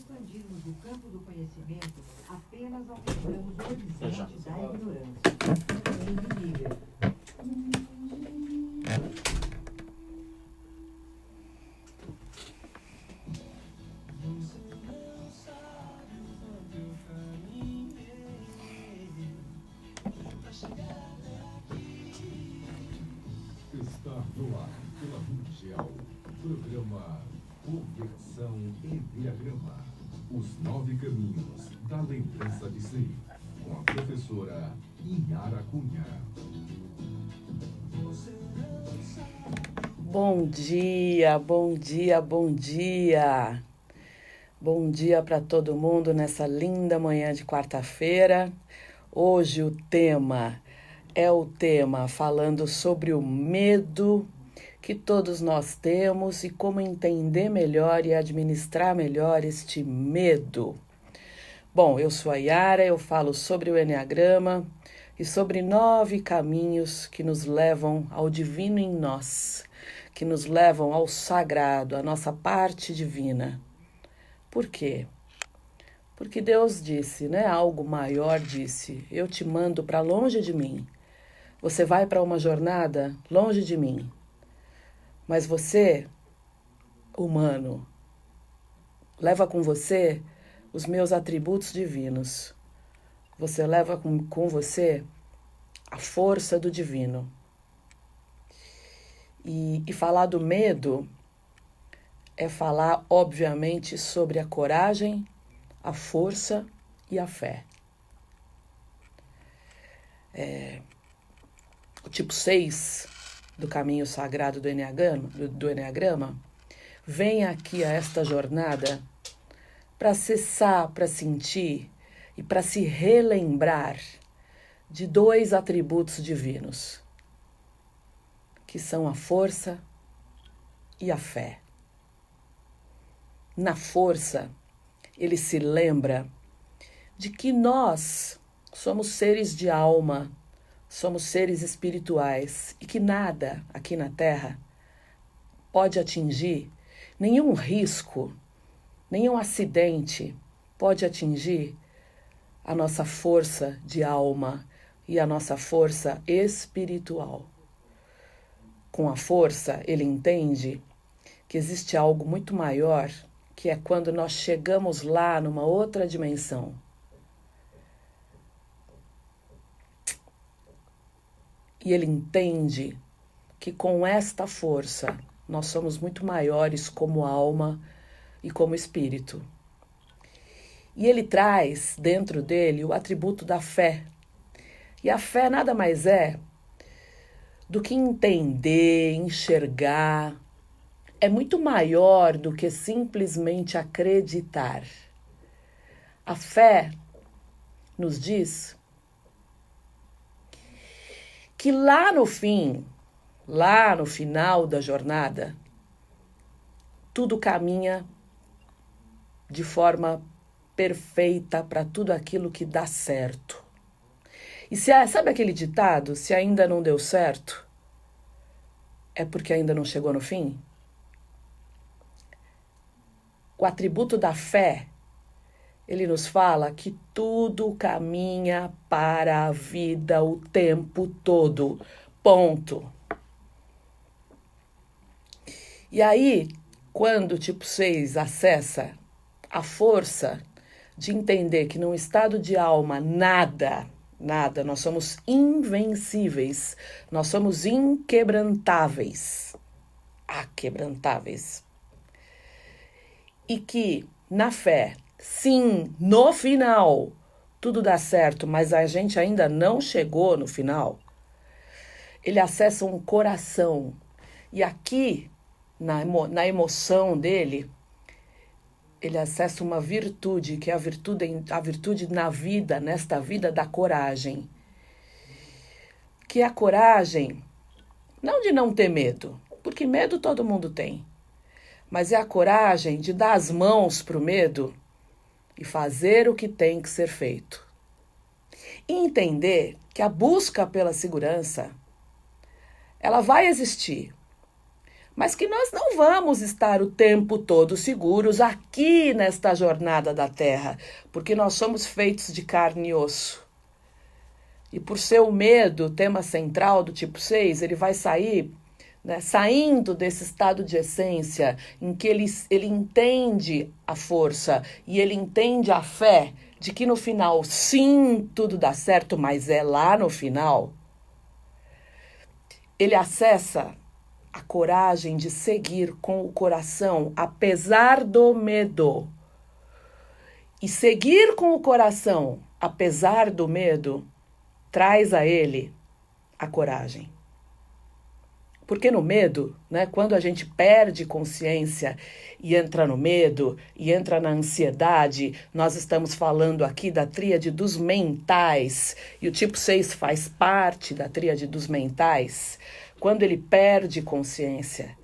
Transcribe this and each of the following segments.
expandirmos o campo do conhecimento, apenas aumentamos o horizonte da ignorância. Henry Miller. Dia, bom dia, bom dia. Bom dia para todo mundo nessa linda manhã de quarta-feira. Hoje o tema é o tema falando sobre o medo que todos nós temos e como entender melhor e administrar melhor este medo. Bom, eu sou a Yara, eu falo sobre o Enneagrama e sobre nove caminhos que nos levam ao divino em nós, que nos levam ao sagrado, à nossa parte divina. Por quê? Porque Deus disse, né? Algo maior disse: Eu te mando para longe de mim. Você vai para uma jornada longe de mim. Mas você, humano, leva com você os meus atributos divinos. Você leva com, com você a força do divino. E, e falar do medo é falar, obviamente, sobre a coragem, a força e a fé. É, o tipo 6 do caminho sagrado do Enneagrama, do, do Enneagrama vem aqui a esta jornada para acessar, para sentir e para se relembrar de dois atributos divinos, que são a força e a fé. Na força, ele se lembra de que nós somos seres de alma, somos seres espirituais e que nada aqui na Terra pode atingir, nenhum risco, nenhum acidente pode atingir a nossa força de alma e a nossa força espiritual. Com a força, ele entende que existe algo muito maior que é quando nós chegamos lá numa outra dimensão. E ele entende que com esta força nós somos muito maiores como alma e como espírito. E ele traz dentro dele o atributo da fé. E a fé nada mais é do que entender, enxergar, é muito maior do que simplesmente acreditar. A fé nos diz que lá no fim, lá no final da jornada, tudo caminha de forma perfeita para tudo aquilo que dá certo. E se sabe aquele ditado, se ainda não deu certo, é porque ainda não chegou no fim? o atributo da fé, ele nos fala que tudo caminha para a vida o tempo todo. Ponto. E aí, quando o tipo 6 acessa a força de entender que num estado de alma nada, nada, nós somos invencíveis, nós somos inquebrantáveis. Aquebrantáveis e que na fé, sim, no final tudo dá certo, mas a gente ainda não chegou no final, ele acessa um coração. E aqui, na, emo na emoção dele, ele acessa uma virtude, que é a virtude, a virtude na vida, nesta vida da coragem. Que é a coragem, não de não ter medo, porque medo todo mundo tem mas é a coragem de dar as mãos para o medo e fazer o que tem que ser feito. E entender que a busca pela segurança ela vai existir, mas que nós não vamos estar o tempo todo seguros aqui nesta jornada da Terra, porque nós somos feitos de carne e osso. E por ser o medo, tema central do tipo 6, ele vai sair né, saindo desse estado de essência em que ele, ele entende a força e ele entende a fé de que no final, sim, tudo dá certo, mas é lá no final. Ele acessa a coragem de seguir com o coração, apesar do medo. E seguir com o coração, apesar do medo, traz a ele a coragem. Porque no medo, né, quando a gente perde consciência e entra no medo e entra na ansiedade, nós estamos falando aqui da tríade dos mentais, e o tipo 6 faz parte da tríade dos mentais quando ele perde consciência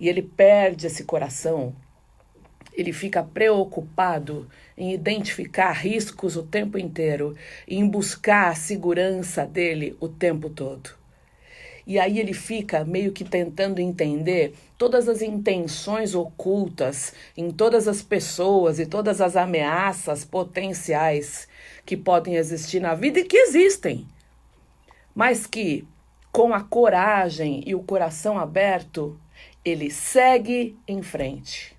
e ele perde esse coração, ele fica preocupado em identificar riscos o tempo inteiro em buscar a segurança dele o tempo todo. E aí ele fica meio que tentando entender todas as intenções ocultas em todas as pessoas e todas as ameaças potenciais que podem existir na vida e que existem, mas que com a coragem e o coração aberto, ele segue em frente.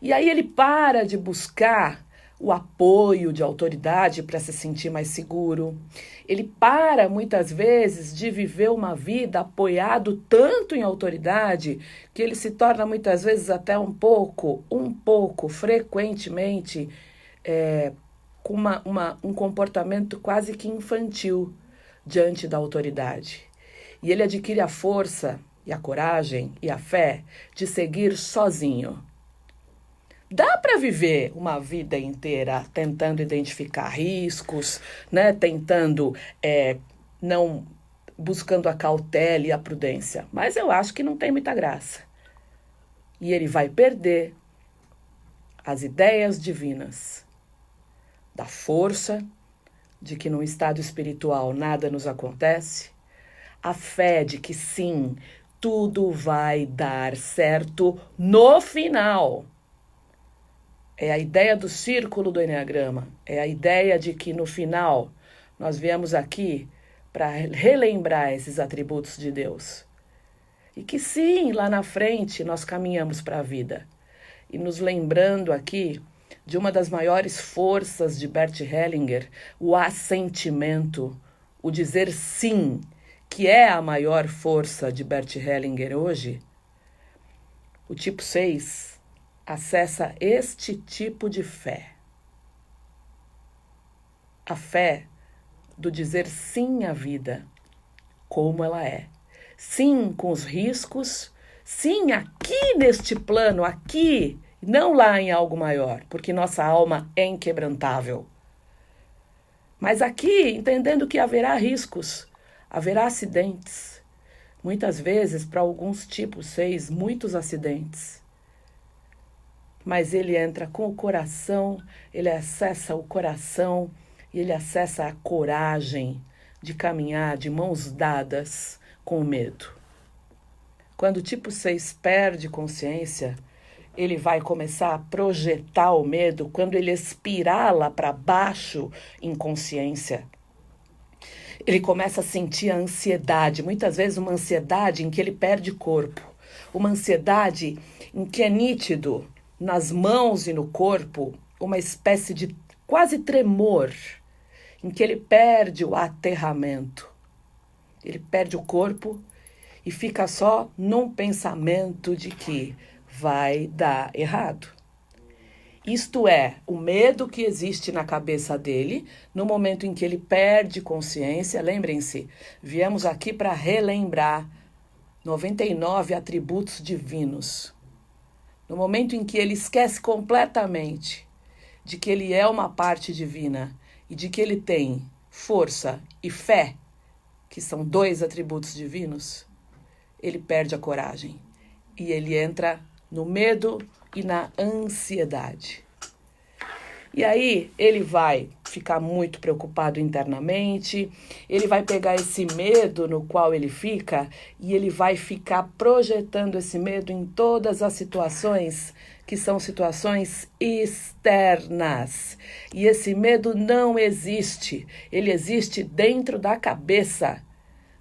E aí ele para de buscar o apoio de autoridade para se sentir mais seguro. Ele para muitas vezes de viver uma vida apoiado tanto em autoridade que ele se torna muitas vezes até um pouco, um pouco, frequentemente, é, com uma, uma, um comportamento quase que infantil diante da autoridade. E ele adquire a força e a coragem e a fé de seguir sozinho. Dá para viver uma vida inteira tentando identificar riscos, né? tentando é, não buscando a cautela e a prudência, mas eu acho que não tem muita graça. E ele vai perder as ideias divinas da força de que no estado espiritual nada nos acontece, a fé de que sim, tudo vai dar certo no final. É a ideia do círculo do Enneagrama. É a ideia de que no final nós viemos aqui para relembrar esses atributos de Deus. E que sim, lá na frente nós caminhamos para a vida. E nos lembrando aqui de uma das maiores forças de Bert Hellinger, o assentimento, o dizer sim que é a maior força de Bert Hellinger hoje, o tipo 6 acessa este tipo de fé. A fé do dizer sim à vida, como ela é. Sim com os riscos, sim aqui neste plano, aqui, não lá em algo maior, porque nossa alma é inquebrantável. Mas aqui, entendendo que haverá riscos, Haverá acidentes. Muitas vezes, para alguns tipos 6, muitos acidentes. Mas ele entra com o coração, ele acessa o coração e ele acessa a coragem de caminhar de mãos dadas com o medo. Quando o tipo 6 perde consciência, ele vai começar a projetar o medo quando ele espirala para baixo em consciência ele começa a sentir a ansiedade, muitas vezes uma ansiedade em que ele perde corpo, uma ansiedade em que é nítido nas mãos e no corpo uma espécie de quase tremor, em que ele perde o aterramento. Ele perde o corpo e fica só num pensamento de que vai dar errado. Isto é, o medo que existe na cabeça dele no momento em que ele perde consciência. Lembrem-se, viemos aqui para relembrar 99 atributos divinos. No momento em que ele esquece completamente de que ele é uma parte divina e de que ele tem força e fé, que são dois atributos divinos, ele perde a coragem e ele entra no medo e na ansiedade. E aí ele vai ficar muito preocupado internamente, ele vai pegar esse medo no qual ele fica e ele vai ficar projetando esse medo em todas as situações que são situações externas. E esse medo não existe, ele existe dentro da cabeça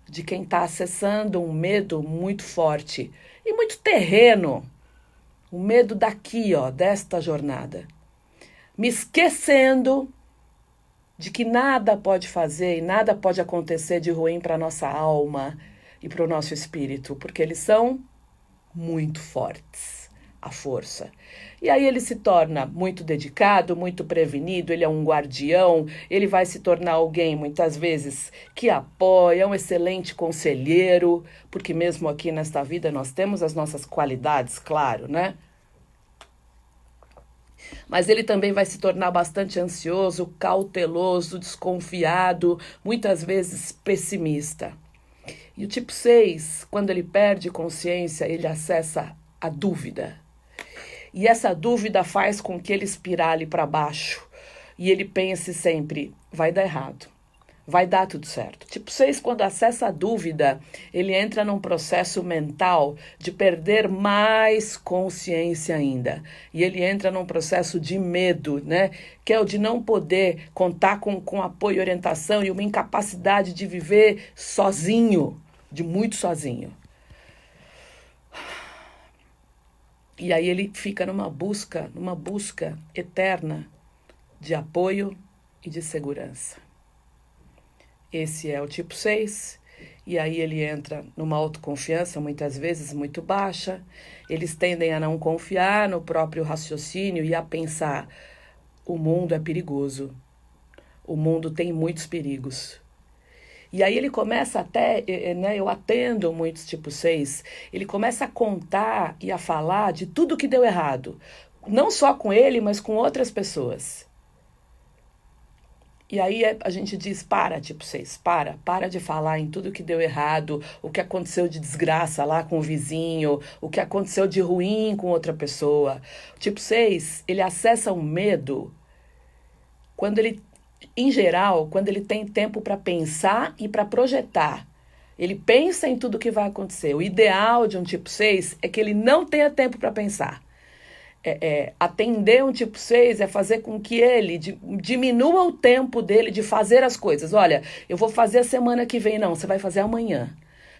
de quem está acessando um medo muito forte e muito terreno. O medo daqui, ó, desta jornada. Me esquecendo de que nada pode fazer e nada pode acontecer de ruim para nossa alma e para o nosso espírito, porque eles são muito fortes a força. E aí ele se torna muito dedicado, muito prevenido, ele é um guardião, ele vai se tornar alguém muitas vezes que apoia, é um excelente conselheiro, porque mesmo aqui nesta vida nós temos as nossas qualidades, claro, né? Mas ele também vai se tornar bastante ansioso, cauteloso, desconfiado, muitas vezes pessimista. E o tipo 6, quando ele perde consciência, ele acessa a dúvida e essa dúvida faz com que ele espirale para baixo e ele pense sempre: vai dar errado, vai dar tudo certo. Tipo 6, quando acessa a dúvida, ele entra num processo mental de perder mais consciência ainda. E ele entra num processo de medo, né? Que é o de não poder contar com, com apoio e orientação e uma incapacidade de viver sozinho, de muito sozinho. E aí ele fica numa busca, numa busca eterna de apoio e de segurança. Esse é o tipo 6, e aí ele entra numa autoconfiança muitas vezes muito baixa. Eles tendem a não confiar no próprio raciocínio e a pensar: o mundo é perigoso. O mundo tem muitos perigos. E aí ele começa até, né, eu atendo muitos tipo 6, ele começa a contar e a falar de tudo que deu errado. Não só com ele, mas com outras pessoas. E aí é, a gente diz, para, tipo 6, para, para de falar em tudo que deu errado, o que aconteceu de desgraça lá com o vizinho, o que aconteceu de ruim com outra pessoa. Tipo 6, ele acessa um medo quando ele em geral, quando ele tem tempo para pensar e para projetar, ele pensa em tudo que vai acontecer. O ideal de um tipo 6 é que ele não tenha tempo para pensar. É, é, atender um tipo 6 é fazer com que ele diminua o tempo dele de fazer as coisas. Olha, eu vou fazer a semana que vem. Não, você vai fazer amanhã.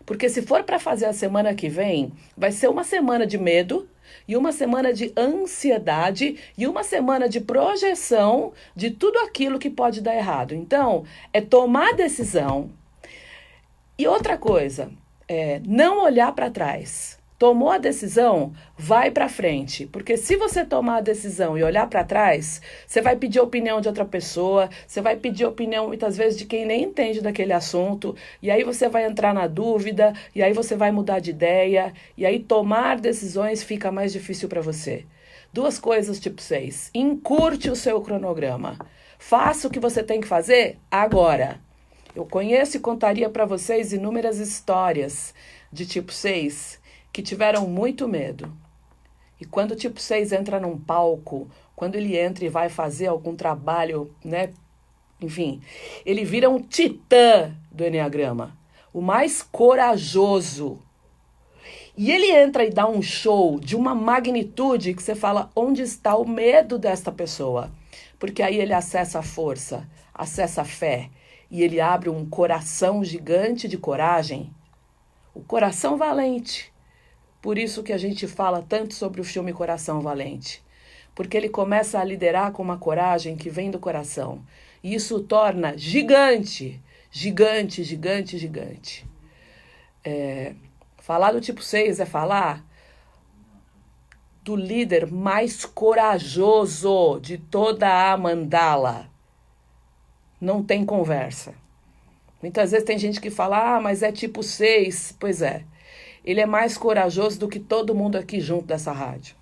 Porque se for para fazer a semana que vem, vai ser uma semana de medo, e uma semana de ansiedade e uma semana de projeção de tudo aquilo que pode dar errado. Então, é tomar decisão. E outra coisa, é não olhar para trás. Tomou a decisão, vai para frente, porque se você tomar a decisão e olhar para trás, você vai pedir opinião de outra pessoa, você vai pedir opinião muitas vezes de quem nem entende daquele assunto, e aí você vai entrar na dúvida, e aí você vai mudar de ideia, e aí tomar decisões fica mais difícil para você. Duas coisas tipo 6. Encurte o seu cronograma. Faça o que você tem que fazer agora. Eu conheço e contaria para vocês inúmeras histórias de tipo 6 que tiveram muito medo. E quando o tipo 6 entra num palco, quando ele entra e vai fazer algum trabalho, né? Enfim, ele vira um titã do Enneagrama, o mais corajoso. E ele entra e dá um show de uma magnitude que você fala: onde está o medo desta pessoa? Porque aí ele acessa a força, acessa a fé, e ele abre um coração gigante de coragem. O coração valente por isso que a gente fala tanto sobre o filme Coração Valente. Porque ele começa a liderar com uma coragem que vem do coração. E isso o torna gigante, gigante, gigante, gigante. É, falar do tipo 6 é falar do líder mais corajoso de toda a mandala. Não tem conversa. Muitas vezes tem gente que fala, ah, mas é tipo 6. Pois é. Ele é mais corajoso do que todo mundo aqui junto dessa rádio.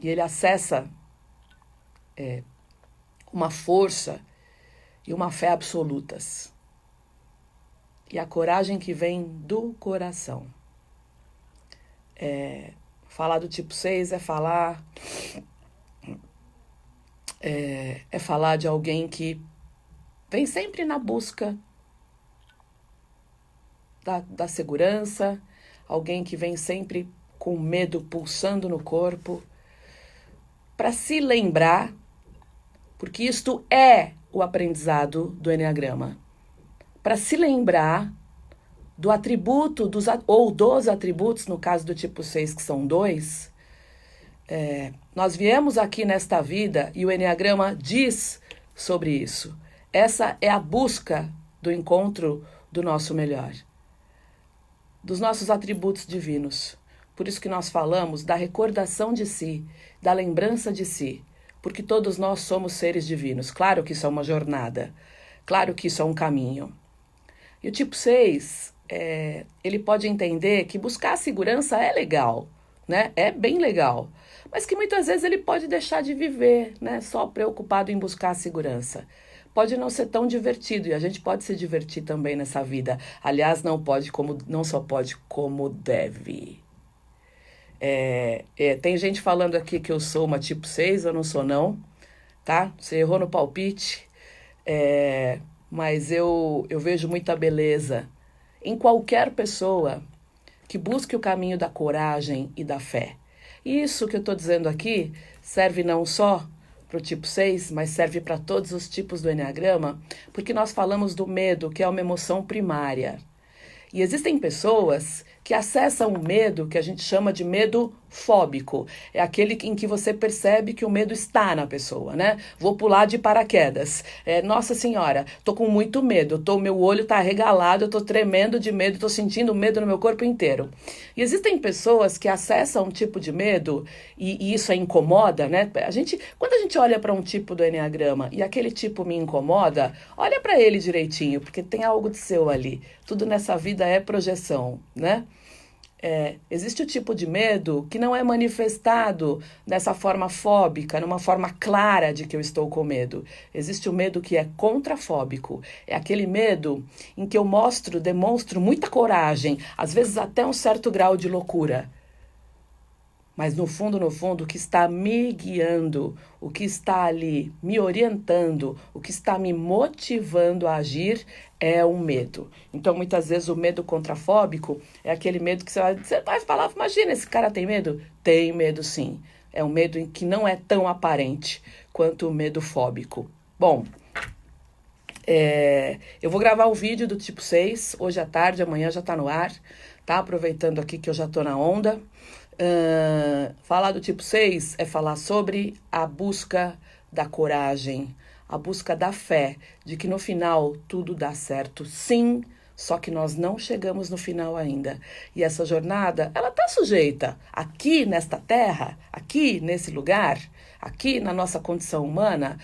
E ele acessa é, uma força e uma fé absolutas. E a coragem que vem do coração. É, falar do tipo 6 é falar é, é falar de alguém que vem sempre na busca da, da segurança, alguém que vem sempre com medo pulsando no corpo, para se lembrar, porque isto é o aprendizado do Enneagrama, para se lembrar do atributo dos, ou dos atributos, no caso do tipo 6, que são dois, é, nós viemos aqui nesta vida e o Enneagrama diz sobre isso. Essa é a busca do encontro do nosso melhor, dos nossos atributos divinos. Por isso que nós falamos da recordação de si, da lembrança de si, porque todos nós somos seres divinos. Claro que isso é uma jornada, claro que isso é um caminho. E o tipo 6, é, ele pode entender que buscar segurança é legal, né? É bem legal. Mas que muitas vezes ele pode deixar de viver, né? Só preocupado em buscar segurança pode não ser tão divertido e a gente pode se divertir também nessa vida. Aliás, não pode como não só pode como deve. É, é, tem gente falando aqui que eu sou uma tipo 6, eu não sou não, tá? Você errou no palpite, é, mas eu, eu vejo muita beleza em qualquer pessoa que busque o caminho da coragem e da fé. Isso que eu estou dizendo aqui serve não só para o tipo 6, mas serve para todos os tipos do Enneagrama, porque nós falamos do medo, que é uma emoção primária. E existem pessoas que acessam o medo que a gente chama de medo fóbico. É aquele em que você percebe que o medo está na pessoa, né? Vou pular de paraquedas. É, Nossa Senhora, tô com muito medo. Tô, meu olho tá regalado, eu tô tremendo de medo, tô sentindo medo no meu corpo inteiro. E existem pessoas que acessam um tipo de medo e, e isso a incomoda, né? A gente, quando a gente olha para um tipo do enneagrama e aquele tipo me incomoda, olha para ele direitinho, porque tem algo de seu ali. Tudo nessa vida é projeção, né? É, existe o tipo de medo que não é manifestado dessa forma fóbica, numa forma clara de que eu estou com medo. Existe o medo que é contrafóbico. É aquele medo em que eu mostro, demonstro muita coragem, às vezes até um certo grau de loucura. Mas no fundo, no fundo, o que está me guiando, o que está ali me orientando, o que está me motivando a agir é um medo. Então, muitas vezes, o medo contrafóbico é aquele medo que você vai, falar: imagina, esse cara tem medo? Tem medo sim. É um medo que não é tão aparente quanto o medo fóbico. Bom, é, eu vou gravar o vídeo do tipo 6 hoje à tarde, amanhã já está no ar, tá? Aproveitando aqui que eu já estou na onda. Uh, falar do tipo 6 é falar sobre a busca da coragem, a busca da fé, de que no final tudo dá certo, sim, só que nós não chegamos no final ainda. E essa jornada, ela está sujeita aqui nesta terra, aqui nesse lugar, aqui na nossa condição humana,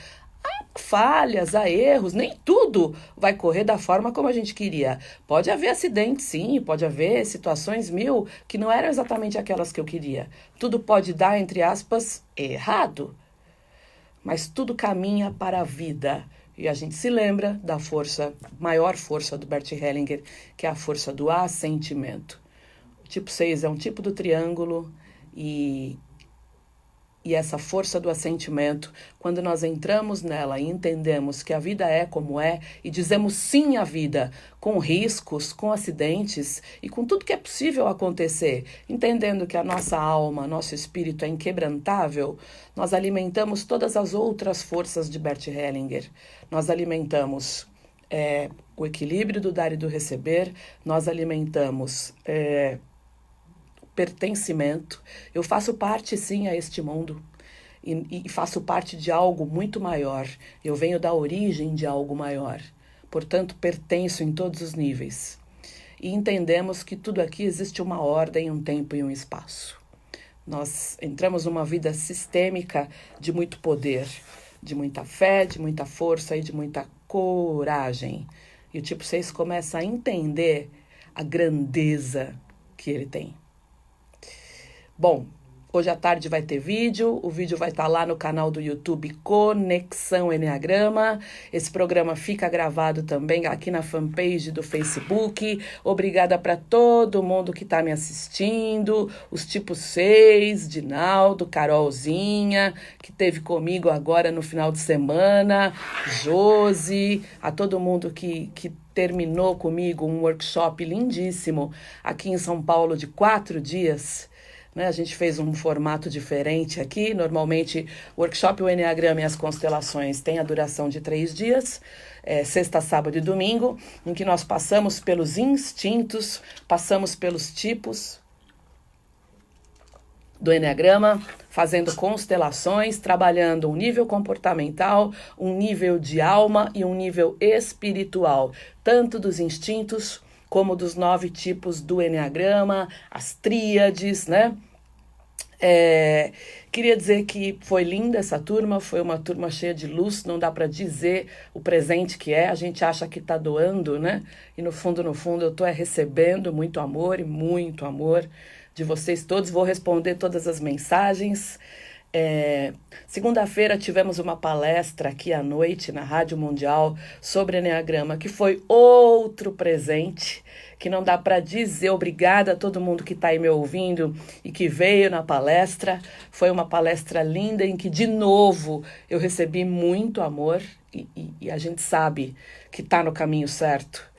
falhas, há erros, nem tudo vai correr da forma como a gente queria. Pode haver acidentes, sim, pode haver situações mil que não eram exatamente aquelas que eu queria. Tudo pode dar, entre aspas, errado. Mas tudo caminha para a vida. E a gente se lembra da força, maior força do Bert Hellinger, que é a força do assentimento. O tipo 6 é um tipo do triângulo e e essa força do assentimento, quando nós entramos nela e entendemos que a vida é como é e dizemos sim à vida, com riscos, com acidentes e com tudo que é possível acontecer, entendendo que a nossa alma, nosso espírito é inquebrantável, nós alimentamos todas as outras forças de Bert Hellinger. Nós alimentamos é, o equilíbrio do dar e do receber, nós alimentamos. É, pertencimento. Eu faço parte, sim, a este mundo. E, e, faço parte de algo muito maior. Eu venho da origem de algo maior. Portanto, pertenço em todos os níveis. E entendemos que tudo aqui existe uma ordem, um tempo e um espaço. Nós entramos numa vida sistêmica de muito poder, de muita fé, de muita força e de muita coragem. E o tipo 6 começa a entender a grandeza que ele tem. Bom, Hoje à tarde vai ter vídeo, o vídeo vai estar tá lá no canal do YouTube Conexão Enneagrama. Esse programa fica gravado também aqui na fanpage do Facebook. Obrigada para todo mundo que está me assistindo, os tipos 6, Dinaldo, Carolzinha, que teve comigo agora no final de semana, Josi, a todo mundo que, que terminou comigo um workshop lindíssimo aqui em São Paulo de quatro dias né? A gente fez um formato diferente aqui. Normalmente, o workshop O Enneagrama e as Constelações tem a duração de três dias, é, sexta, sábado e domingo, em que nós passamos pelos instintos, passamos pelos tipos do Enneagrama, fazendo constelações, trabalhando um nível comportamental, um nível de alma e um nível espiritual, tanto dos instintos como dos nove tipos do Enneagrama, as tríades, né? É, queria dizer que foi linda essa turma, foi uma turma cheia de luz, não dá para dizer o presente que é, a gente acha que está doando, né? E no fundo, no fundo, eu estou é recebendo muito amor e muito amor de vocês todos. Vou responder todas as mensagens. É, Segunda-feira tivemos uma palestra aqui à noite na Rádio Mundial sobre Enneagrama, que foi outro presente que não dá para dizer. Obrigada a todo mundo que está aí me ouvindo e que veio na palestra. Foi uma palestra linda em que, de novo, eu recebi muito amor e, e, e a gente sabe que está no caminho certo.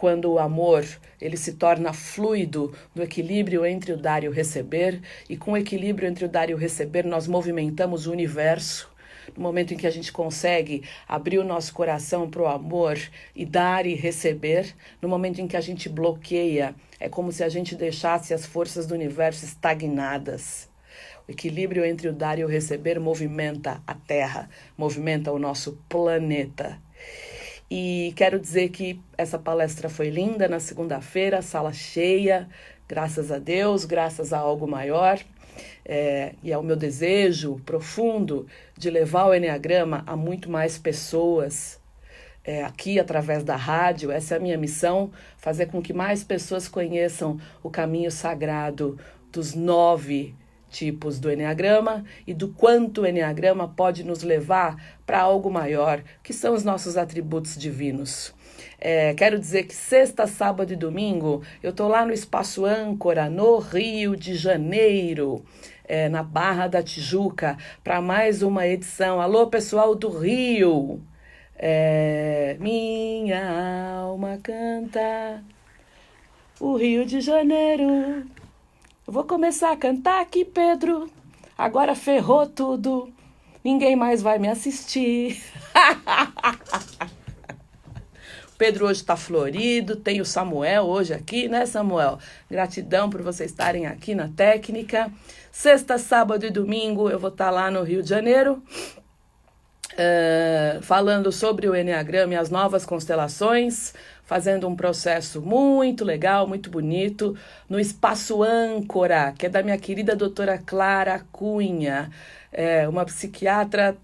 Quando o amor ele se torna fluido no equilíbrio entre o dar e o receber, e com o equilíbrio entre o dar e o receber, nós movimentamos o universo no momento em que a gente consegue abrir o nosso coração para o amor e dar e receber, no momento em que a gente bloqueia, é como se a gente deixasse as forças do universo estagnadas. O equilíbrio entre o dar e o receber movimenta a Terra, movimenta o nosso planeta. E quero dizer que essa palestra foi linda na segunda-feira, sala cheia, graças a Deus, graças a algo maior. É, e meu desejo profundo de levar o Enneagrama a muito mais pessoas é, aqui através da rádio. Essa é a minha missão: fazer com que mais pessoas conheçam o caminho sagrado dos nove tipos do Enneagrama e do quanto o Enneagrama pode nos levar para algo maior, que são os nossos atributos divinos. É, quero dizer que sexta, sábado e domingo eu estou lá no Espaço Âncora, no Rio de Janeiro. É, na Barra da Tijuca, para mais uma edição. Alô, pessoal do Rio! É, minha alma canta o Rio de Janeiro. Vou começar a cantar aqui, Pedro. Agora ferrou tudo. Ninguém mais vai me assistir. Pedro hoje está florido, tem o Samuel hoje aqui, né, Samuel? Gratidão por vocês estarem aqui na técnica. Sexta, sábado e domingo eu vou estar tá lá no Rio de Janeiro, uh, falando sobre o Enneagrama e as novas constelações, fazendo um processo muito legal, muito bonito, no Espaço Âncora, que é da minha querida doutora Clara Cunha, é, uma psiquiatra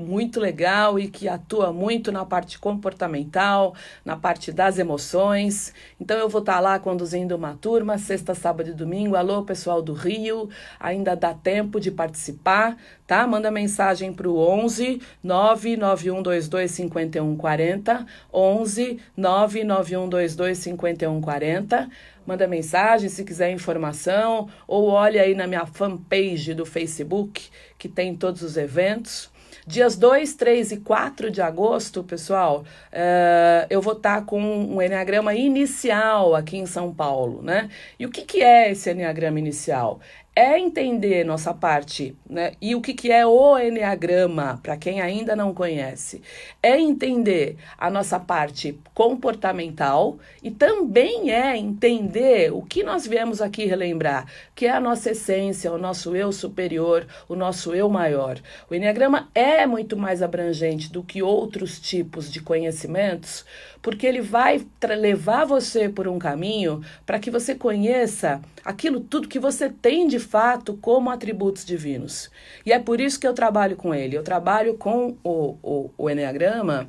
muito legal e que atua muito na parte comportamental, na parte das emoções. Então eu vou estar lá conduzindo uma turma, sexta, sábado e domingo. Alô, pessoal do Rio, ainda dá tempo de participar, tá? Manda mensagem para o 11 99122 5140, 11 99122 5140. Manda mensagem se quiser informação ou olhe aí na minha fanpage do Facebook, que tem todos os eventos. Dias 2, 3 e 4 de agosto, pessoal, uh, eu vou estar tá com um Enneagrama inicial aqui em São Paulo, né? E o que, que é esse Enneagrama inicial? É entender nossa parte, né? E o que, que é o Enneagrama, para quem ainda não conhece, é entender a nossa parte comportamental e também é entender o que nós viemos aqui relembrar, que é a nossa essência, o nosso eu superior, o nosso eu maior. O Enneagrama é muito mais abrangente do que outros tipos de conhecimentos, porque ele vai levar você por um caminho para que você conheça aquilo tudo que você tem de fato como atributos divinos. E é por isso que eu trabalho com ele. Eu trabalho com o, o, o Enneagrama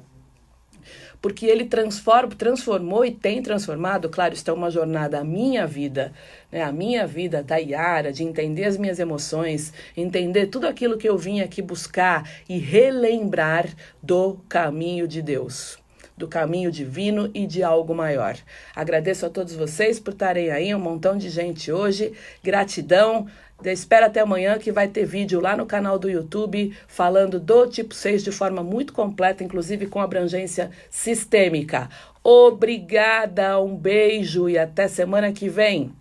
porque ele transforma, transformou e tem transformado, claro, isso é uma jornada, a minha vida, né, a minha vida da Yara, de entender as minhas emoções, entender tudo aquilo que eu vim aqui buscar e relembrar do caminho de Deus do caminho divino e de algo maior. Agradeço a todos vocês por estarem aí, um montão de gente hoje. Gratidão. Espera até amanhã que vai ter vídeo lá no canal do YouTube falando do tipo 6 de forma muito completa, inclusive com abrangência sistêmica. Obrigada, um beijo e até semana que vem.